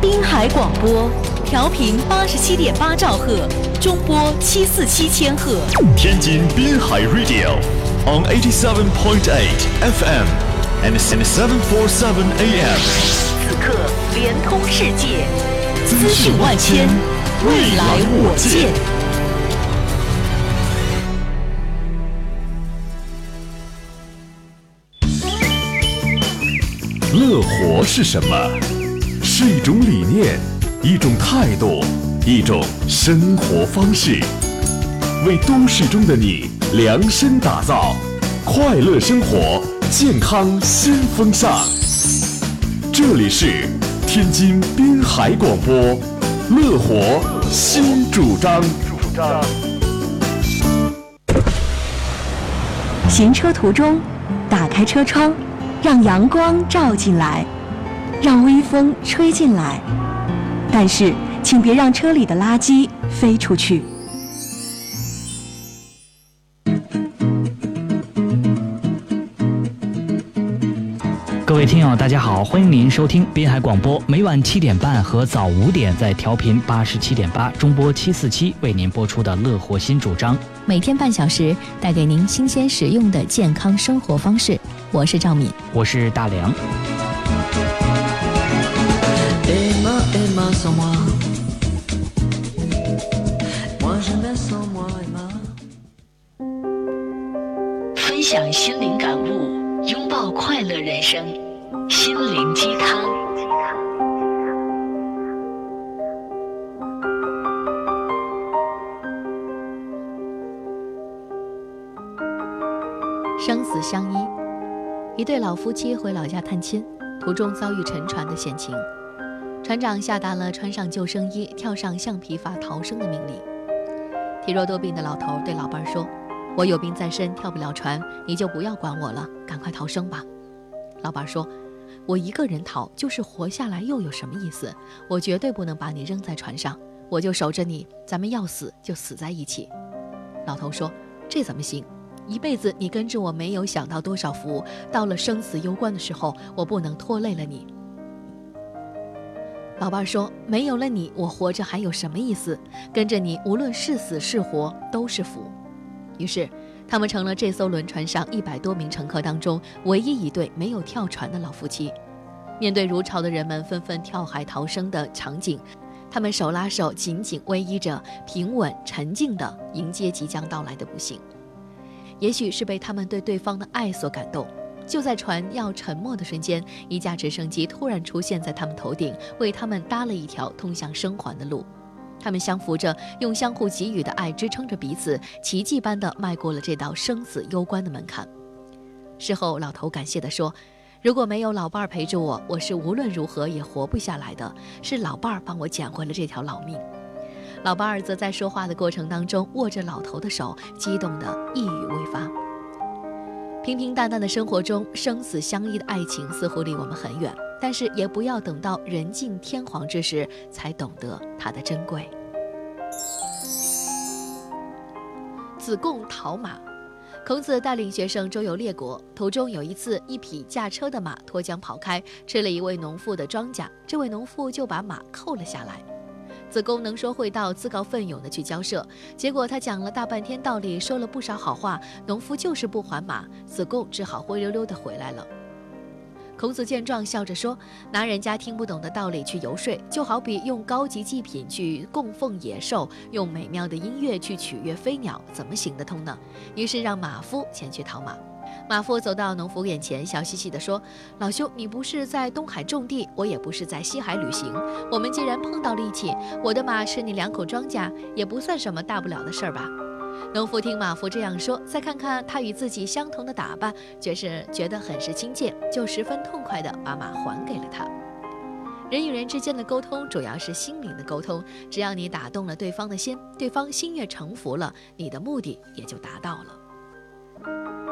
滨海广播，调频八十七点八兆赫，中波七四七千赫。天津滨海 Radio on eighty seven point eight FM and seven four seven AM。此刻联通世界，资讯万千，未来我见。乐活是什么？是一种理念，一种态度，一种生活方式。为都市中的你量身打造快乐生活、健康新风尚。这里是天津滨海广播，乐活新主张。行车途中，打开车窗。让阳光照进来，让微风吹进来，但是请别让车里的垃圾飞出去。各位听友，大家好，欢迎您收听滨海广播，每晚七点半和早五点在调频八十七点八中波七四七为您播出的乐活新主张，每天半小时带给您新鲜实用的健康生活方式。我是赵敏，我是大梁。分享心灵感悟，拥抱快乐人生，心灵鸡汤。生死相依。一对老夫妻回老家探亲，途中遭遇沉船的险情，船长下达了穿上救生衣、跳上橡皮筏逃生的命令。体弱多病的老头对老伴说：“我有病在身，跳不了船，你就不要管我了，赶快逃生吧。”老伴说：“我一个人逃，就是活下来又有什么意思？我绝对不能把你扔在船上，我就守着你，咱们要死就死在一起。”老头说：“这怎么行？”一辈子你跟着我，没有享到多少福。到了生死攸关的时候，我不能拖累了你。老伴说：“没有了你，我活着还有什么意思？跟着你，无论是死是活，都是福。”于是，他们成了这艘轮船上一百多名乘客当中唯一一对没有跳船的老夫妻。面对如潮的人们纷纷跳海逃生的场景，他们手拉手，紧紧偎依着，平稳沉静地迎接即将到来的不幸。也许是被他们对对方的爱所感动，就在船要沉没的瞬间，一架直升机突然出现在他们头顶，为他们搭了一条通向生还的路。他们相扶着，用相互给予的爱支撑着彼此，奇迹般的迈过了这道生死攸关的门槛。事后，老头感谢地说：“如果没有老伴儿陪着我，我是无论如何也活不下来的。是老伴儿帮我捡回了这条老命。”老伴儿则在说话的过程当中握着老头的手，激动得一语未发。平平淡淡的生活中，生死相依的爱情似乎离我们很远，但是也不要等到人尽天荒之时才懂得它的珍贵。子贡讨马，孔子带领学生周游列国，途中有一次，一匹驾车的马脱缰跑开，吃了一位农妇的庄稼，这位农妇就把马扣了下来。子贡能说会道，自告奋勇的去交涉，结果他讲了大半天道理，说了不少好话，农夫就是不还马，子贡只好灰溜溜的回来了。孔子见状，笑着说：“拿人家听不懂的道理去游说，就好比用高级祭品去供奉野兽，用美妙的音乐去取悦飞鸟，怎么行得通呢？”于是让马夫前去讨马。马夫走到农夫眼前，笑嘻嘻地说：“老兄，你不是在东海种地，我也不是在西海旅行。我们既然碰到了一起，我的马吃你两口庄稼，也不算什么大不了的事儿吧？”农夫听马夫这样说，再看看他与自己相同的打扮，却是觉得很是亲切，就十分痛快地把马还给了他。人与人之间的沟通，主要是心灵的沟通。只要你打动了对方的心，对方心悦诚服了，你的目的也就达到了。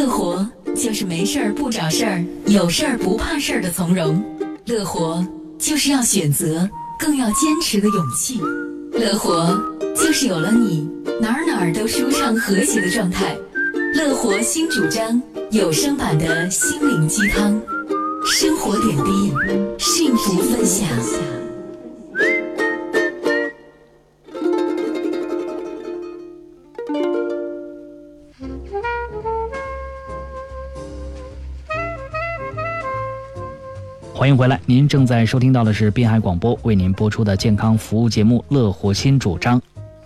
乐活就是没事儿不找事儿，有事儿不怕事儿的从容。乐活就是要选择，更要坚持的勇气。乐活就是有了你，哪儿哪儿都舒畅和谐的状态。乐活新主张，有声版的心灵鸡汤，生活点滴，幸福分享。欢迎回来，您正在收听到的是滨海广播为您播出的健康服务节目《乐活新主张》。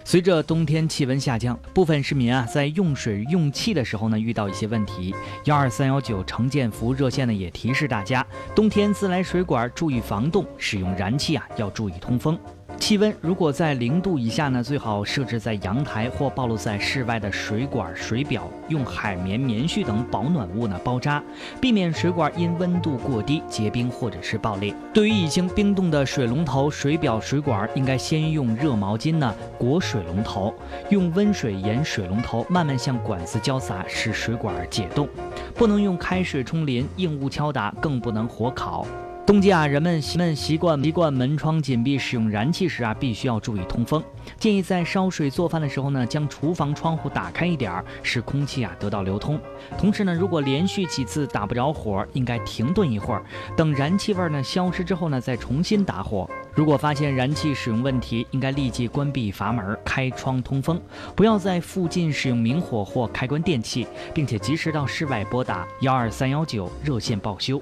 随着冬天气温下降，部分市民啊在用水用气的时候呢遇到一些问题。幺二三幺九城建服务热线呢也提示大家，冬天自来水管注意防冻，使用燃气啊要注意通风。气温如果在零度以下呢，最好设置在阳台或暴露在室外的水管、水表，用海绵、棉絮等保暖物呢包扎，避免水管因温度过低结冰或者是爆裂。对于已经冰冻的水龙头、水表、水管，应该先用热毛巾呢裹水龙头，用温水沿水龙头慢慢向管子浇洒，使水管解冻。不能用开水冲淋、硬物敲打，更不能火烤。冬季啊，人们们习惯习惯门窗紧闭，使用燃气时啊，必须要注意通风。建议在烧水做饭的时候呢，将厨房窗户打开一点儿，使空气啊得到流通。同时呢，如果连续几次打不着火，应该停顿一会儿，等燃气味儿呢消失之后呢，再重新打火。如果发现燃气使用问题，应该立即关闭阀门，开窗通风，不要在附近使用明火或开关电器，并且及时到室外拨打幺二三幺九热线报修。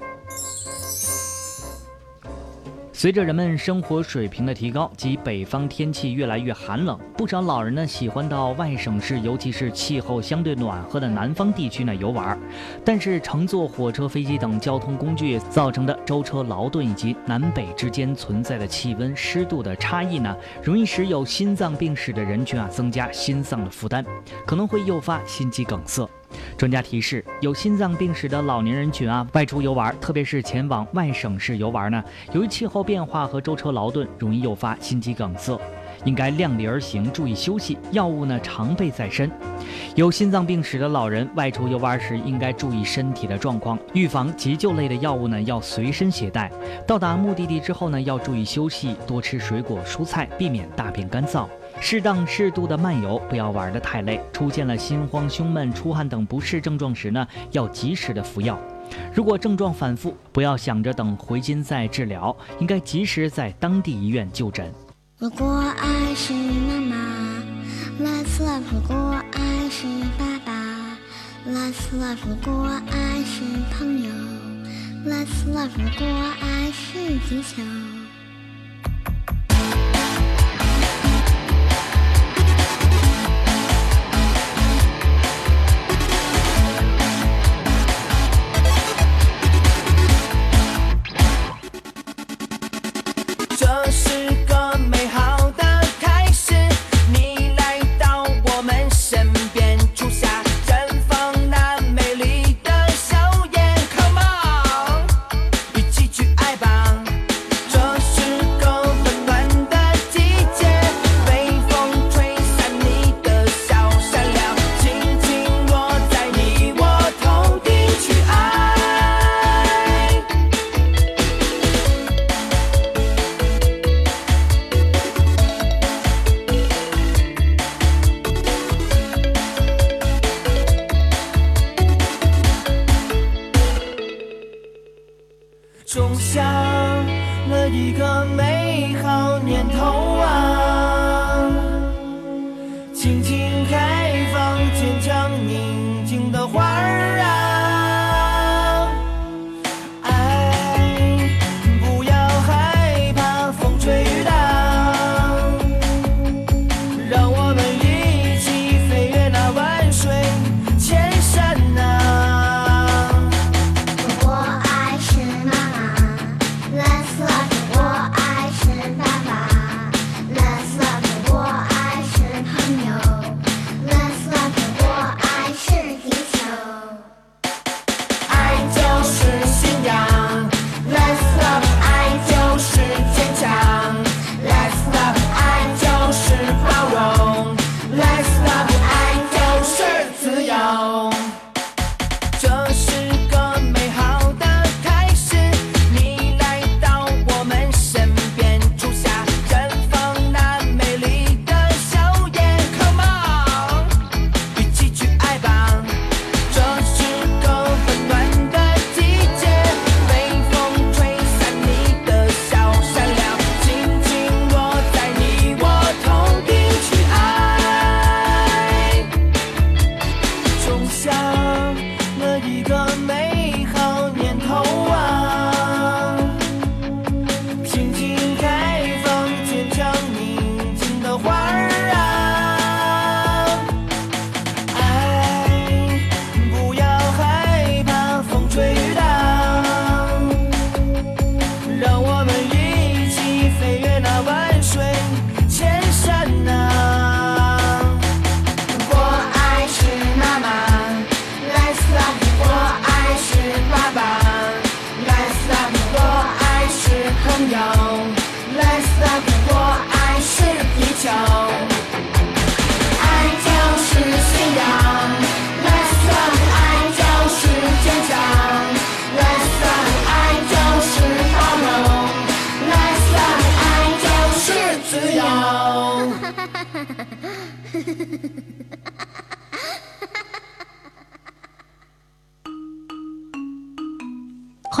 随着人们生活水平的提高及北方天气越来越寒冷，不少老人呢喜欢到外省市，尤其是气候相对暖和的南方地区呢游玩。但是乘坐火车、飞机等交通工具造成的舟车劳顿，以及南北之间存在的气温、湿度的差异呢，容易使有心脏病史的人群啊增加心脏的负担，可能会诱发心肌梗塞。专家提示，有心脏病史的老年人群啊，外出游玩，特别是前往外省市游玩呢，由于气候变化和舟车劳顿，容易诱发心肌梗塞，应该量力而行，注意休息，药物呢常备在身。有心脏病史的老人外出游玩时，应该注意身体的状况，预防急救类的药物呢要随身携带。到达目的地之后呢，要注意休息，多吃水果蔬菜，避免大便干燥。适当适度的漫游，不要玩得太累。出现了心慌、胸闷、出汗等不适症状时呢，要及时的服药。如果症状反复，不要想着等回京再治疗，应该及时在当地医院就诊。如果爱是妈妈，Let's love；如果爱是爸爸，Let's love；如果爱是朋友，Let's love；如果爱是地球。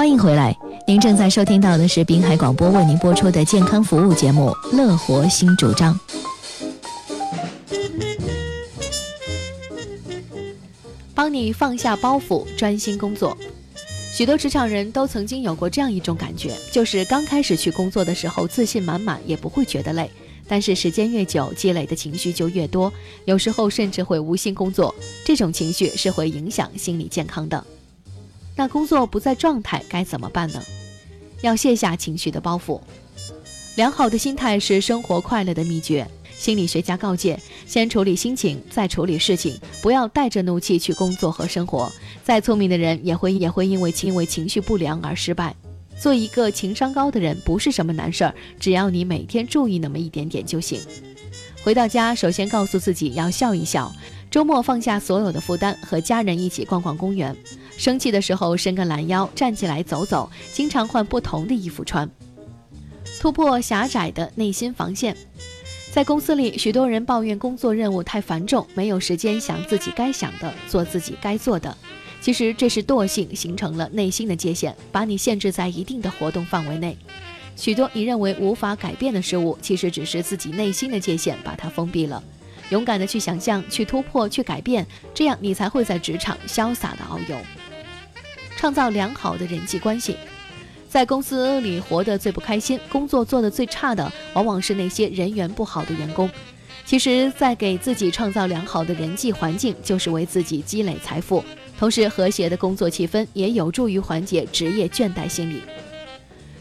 欢迎回来，您正在收听到的是滨海广播为您播出的健康服务节目《乐活新主张》。帮你放下包袱，专心工作。许多职场人都曾经有过这样一种感觉，就是刚开始去工作的时候自信满满，也不会觉得累。但是时间越久，积累的情绪就越多，有时候甚至会无心工作。这种情绪是会影响心理健康的。那工作不在状态该怎么办呢？要卸下情绪的包袱。良好的心态是生活快乐的秘诀。心理学家告诫：先处理心情，再处理事情，不要带着怒气去工作和生活。再聪明的人也会也会因为因为情绪不良而失败。做一个情商高的人不是什么难事儿，只要你每天注意那么一点点就行。回到家，首先告诉自己要笑一笑。周末放下所有的负担，和家人一起逛逛公园。生气的时候伸个懒腰，站起来走走，经常换不同的衣服穿，突破狭窄的内心防线。在公司里，许多人抱怨工作任务太繁重，没有时间想自己该想的，做自己该做的。其实这是惰性形成了内心的界限，把你限制在一定的活动范围内。许多你认为无法改变的事物，其实只是自己内心的界限把它封闭了。勇敢的去想象、去突破、去改变，这样你才会在职场潇洒的遨游，创造良好的人际关系。在公司里活得最不开心、工作做得最差的，往往是那些人缘不好的员工。其实，在给自己创造良好的人际环境，就是为自己积累财富。同时，和谐的工作气氛也有助于缓解职业倦怠心理。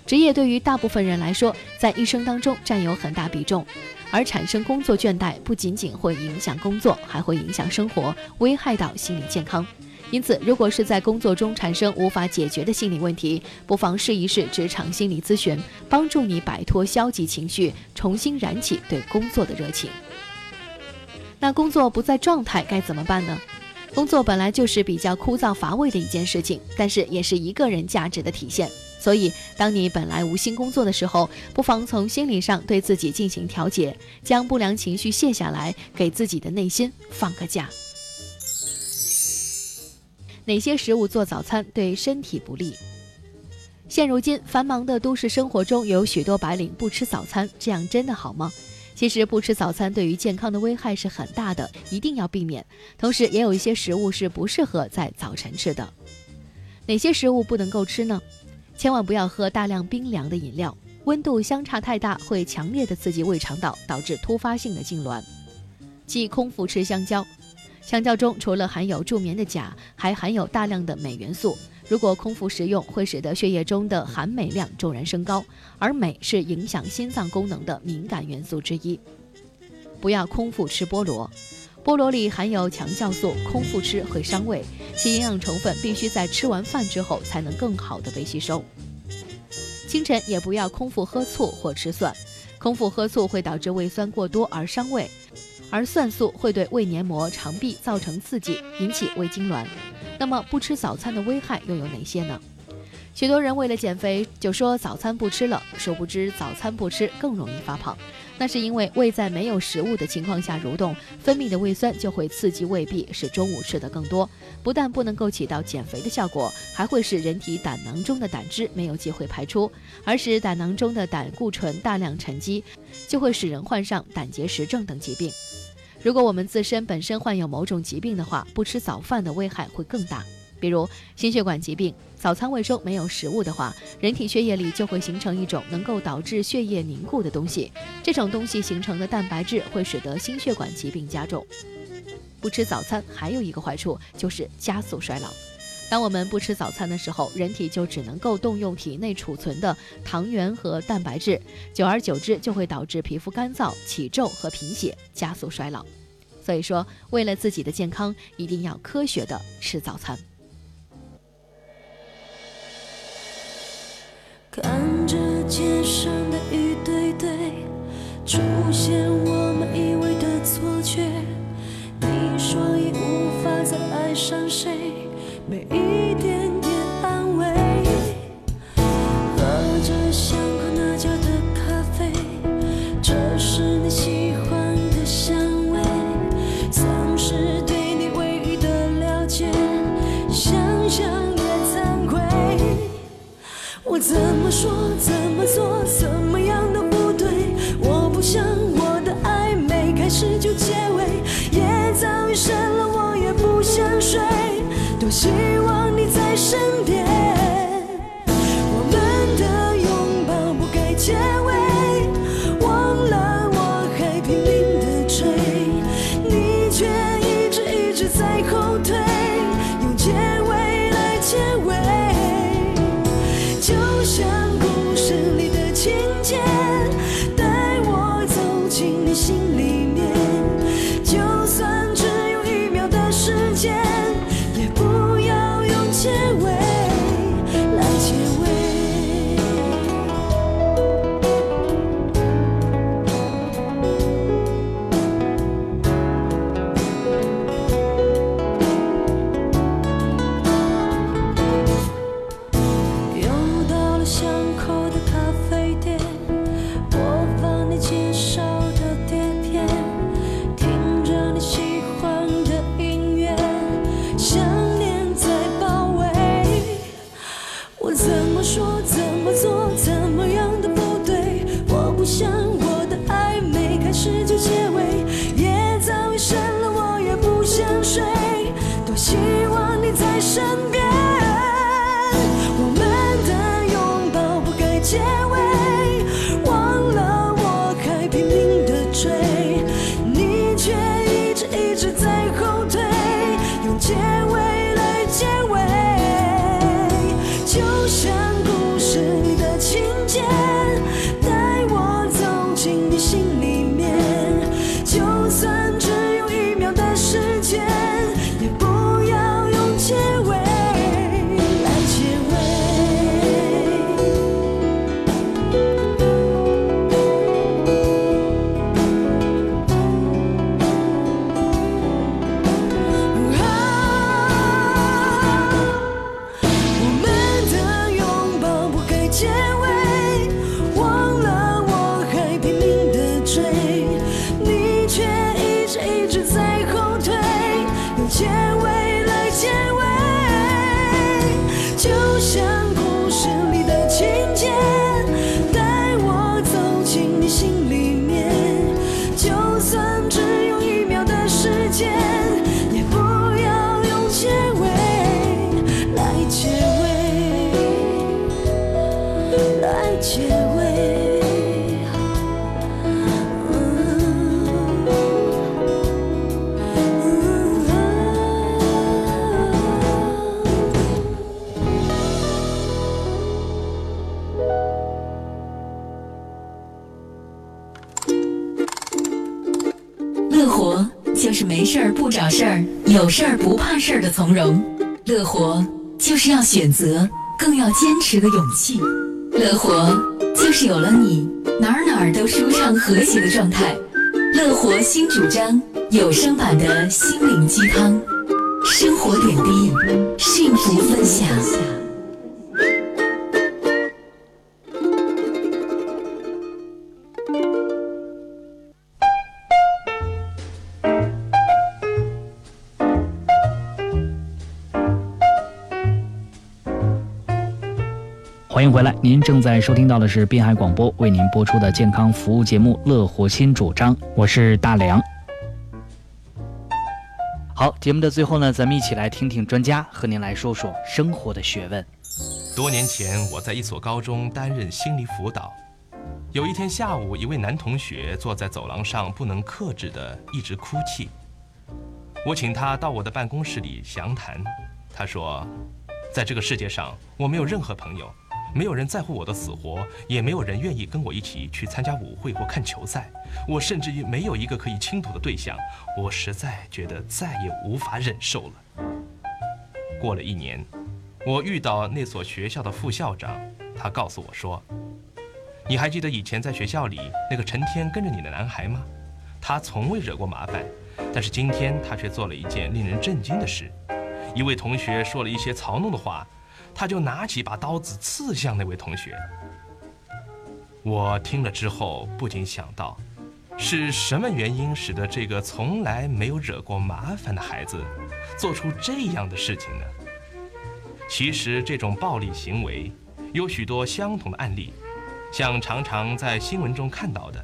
职业对于大部分人来说，在一生当中占有很大比重，而产生工作倦怠不仅仅会影响工作，还会影响生活，危害到心理健康。因此，如果是在工作中产生无法解决的心理问题，不妨试一试职场心理咨询，帮助你摆脱消极情绪，重新燃起对工作的热情。那工作不在状态该怎么办呢？工作本来就是比较枯燥乏味的一件事情，但是也是一个人价值的体现。所以，当你本来无心工作的时候，不妨从心理上对自己进行调节，将不良情绪卸下来，给自己的内心放个假。哪些食物做早餐对身体不利？现如今繁忙的都市生活中，有许多白领不吃早餐，这样真的好吗？其实不吃早餐对于健康的危害是很大的，一定要避免。同时，也有一些食物是不适合在早晨吃的。哪些食物不能够吃呢？千万不要喝大量冰凉的饮料，温度相差太大会强烈的刺激胃肠道，导致突发性的痉挛。忌空腹吃香蕉，香蕉中除了含有助眠的钾，还含有大量的镁元素。如果空腹食用，会使得血液中的含镁量骤然升高，而镁是影响心脏功能的敏感元素之一。不要空腹吃菠萝，菠萝里含有强酵素，空腹吃会伤胃，其营养成分必须在吃完饭之后才能更好的被吸收。清晨也不要空腹喝醋或吃蒜，空腹喝醋会导致胃酸过多而伤胃，而蒜素会对胃黏膜、肠壁造成刺激，引起胃痉挛。那么不吃早餐的危害又有哪些呢？许多人为了减肥就说早餐不吃了殊不知早餐不吃更容易发胖。那是因为胃在没有食物的情况下蠕动分泌的胃酸就会刺激胃壁使中午吃得更多。不但不能够起到减肥的效果还会使人体胆囊中的胆汁没有机会排出。而使胆囊中的胆固醇大量沉积就会使人患上胆结石症等疾病。如果我们自身本身患有某种疾病的话不吃早饭的危害会更大。比如心血管疾病早餐胃中没有食物的话人体血液里就会形成一种能够导致血液凝固的东西这种东西形成的蛋白质会使得心血管疾病加重。不吃早餐还有一个坏处就是加速衰老。当我们不吃早餐的时候人体就只能够动用体内储存的糖原和蛋白质久而久之就会导致皮肤干燥起皱和贫血加速衰老。所以说为了自己的健康一定要科学的吃早餐。接受。真。小事儿有事儿不怕事儿的从容。乐活就是要选择更要坚持的勇气。乐活就是有了你哪儿哪儿都舒畅和谐的状态。乐活新主张有声版的心灵鸡汤。生活点滴幸福分享。欢迎回来，您正在收听到的是滨海广播为您播出的健康服务节目乐活新主张。我是大梁。好，节目的最后呢，咱们一起来听听专家和您来说说生活的学问。多年前，我在一所高中担任心理辅导。有一天下午，一位男同学坐在走廊上，不能克制的一直哭泣。我请他到我的办公室里详谈，他说，在这个世界上，我没有任何朋友。没有人在乎我的死活，也没有人愿意跟我一起去参加舞会或看球赛。我甚至于没有一个可以倾吐的对象。我实在觉得再也无法忍受了。过了一年，我遇到那所学校的副校长，他告诉我说。你还记得以前在学校里那个成天跟着你的男孩吗？他从未惹过麻烦，但是今天他却做了一件令人震惊的事。一位同学说了一些嘲弄的话，他就拿起把刀子刺向那位同学。我听了之后不禁想到，是什么原因使得这个从来没有惹过麻烦的孩子做出这样的事情呢？其实这种暴力行为有许多相同的案例。像常常在新闻中看到的，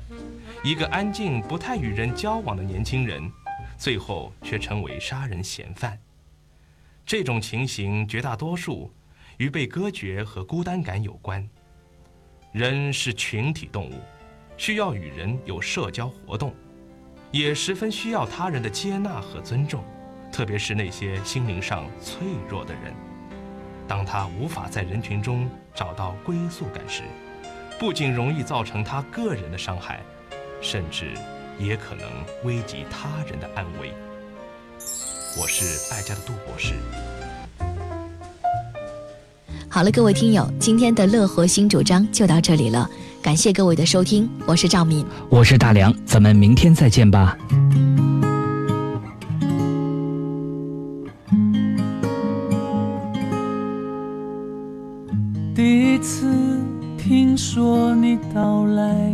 一个安静、不太与人交往的年轻人，最后却成为杀人嫌犯。这种情形绝大多数与被隔绝和孤单感有关。人是群体动物，需要与人有社交活动，也十分需要他人的接纳和尊重，特别是那些心灵上脆弱的人。当他无法在人群中找到归宿感时，不仅容易造成他个人的伤害，甚至也可能危及他人的安危。我是爱家的杜博士。好了，各位听友，今天的乐活新主张就到这里了，感谢各位的收听，我是赵敏，我是大梁，咱们明天再见吧。第一次。听说你到来，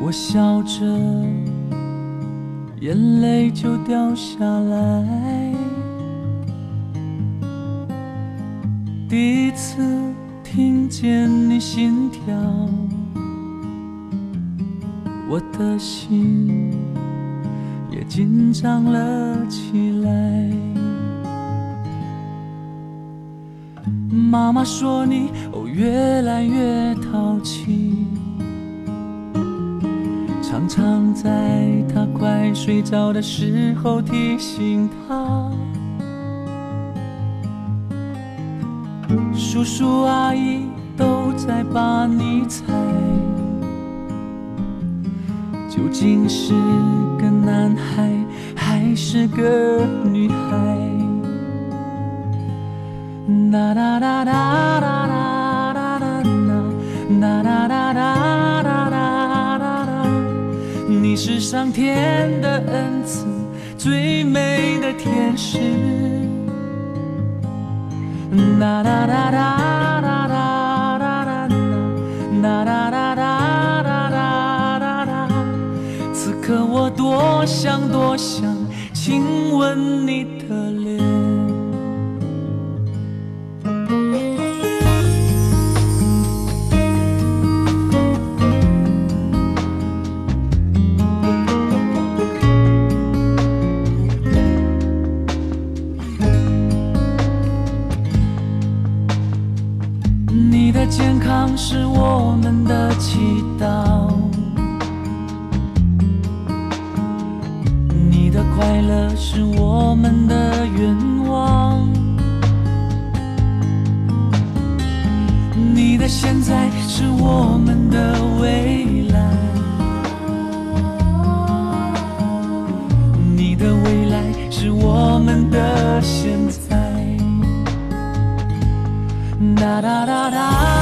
我笑着，眼泪就掉下来。第一次听见你心跳，我的心也紧张了起来。妈妈说你哦越来越淘气，常常在他快睡着的时候提醒他。叔叔阿姨都在把你猜，究竟是个男孩还是个女孩？哒哒哒哒哒哒哒哒哒哒哒哒哒哒哒，你是上天的恩赐，最美的天使。此刻我多想多想亲吻你祈祷，你的快乐是我们的愿望，你的现在是我们的未来，你的未来是我们的现在。哒哒哒哒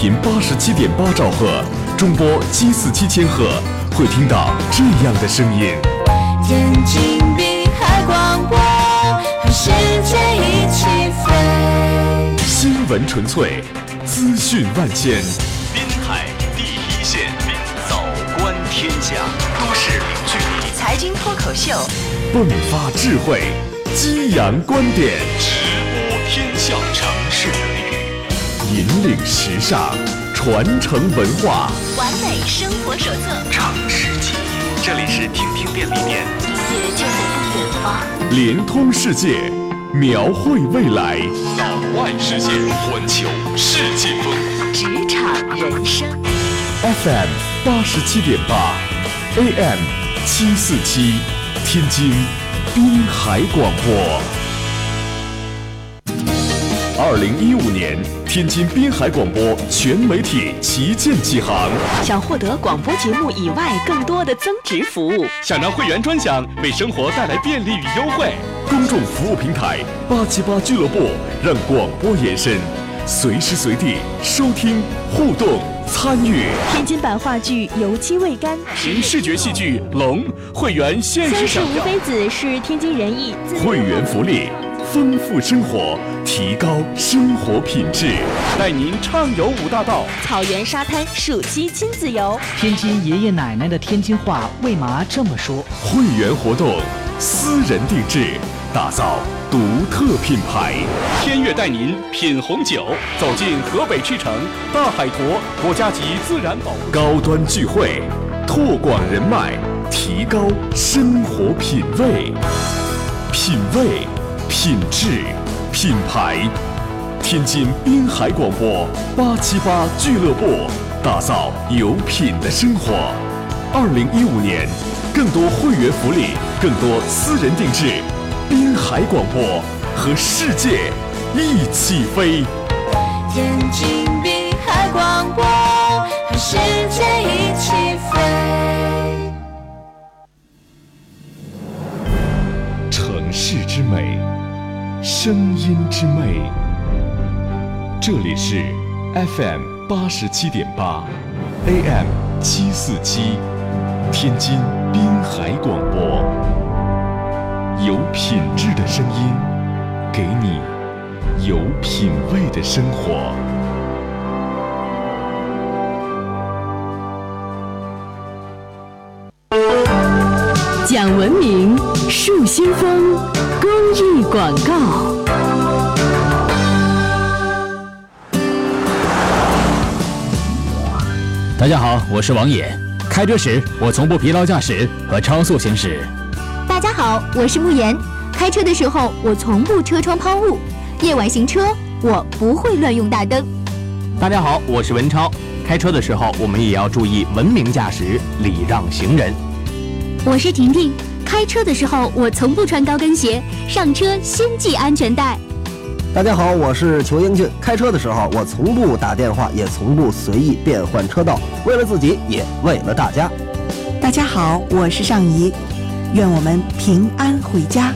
频八十七点八兆赫，中波七四七千赫，会听到这样的声音。天津滨海广播，和世界一起飞。新闻纯粹，资讯万千。滨海第一线，早观天下，都市零距离，财经脱口秀，迸发智慧，激扬观点，引领时尚，传承文化。完美生活手册，城市记忆。这里是听听便利店，音乐就在不远方。联通世界，描绘未来。老外世界，环球世界风。职场人生，FM 八十七点八，AM 七四七，天津滨海广播。二零一五年，天津滨海广播全媒体旗舰启航，想获得广播节目以外更多的增值服务，想让会员专享为生活带来便利与优惠。公众服务平台八七八俱乐部让广播延伸，随时随地收听、互动、参与。天津版话剧《油漆未干》，凭视觉戏剧《龙》会员限时享用。三十无非子是天津人艺会员福利，丰富生活，提高生活品质。带您畅游五大道，草原沙滩暑期亲子游。天津爷爷奶奶的天津话为嘛这么说？会员活动，私人定制，打造独特品牌。天悦带您品红酒，走进河北赤城大海坨国家级自然保护。高端聚会，拓广人脉，提高生活品味。品味、品质、品牌。天津滨海广播八七八俱乐部，打造有品的生活。二零一五年，更多会员福利，更多私人定制。滨海广播和世界一起飞。天津滨海广播，和世界一起飞。城市之美，声音之魅。这里是 FM 八十七点八，AM 七四七，天津滨海广播，有品质的声音，给你有品味的生活。讲文明树新风公益广告。大家好，我是王野。开车时，我从不疲劳驾驶和超速行驶。大家好，我是慕言。开车的时候，我从不车窗抛物；夜晚行车，我不会乱用大灯。大家好，我是文超。开车的时候，我们也要注意文明驾驶，礼让行人。我是婷婷。开车的时候，我从不穿高跟鞋，上车先系安全带。大家好，我是裘英俊。开车的时候，我从不打电话，也从不随意变换车道，为了自己，也为了大家。大家好，我是尚怡。愿我们平安回家。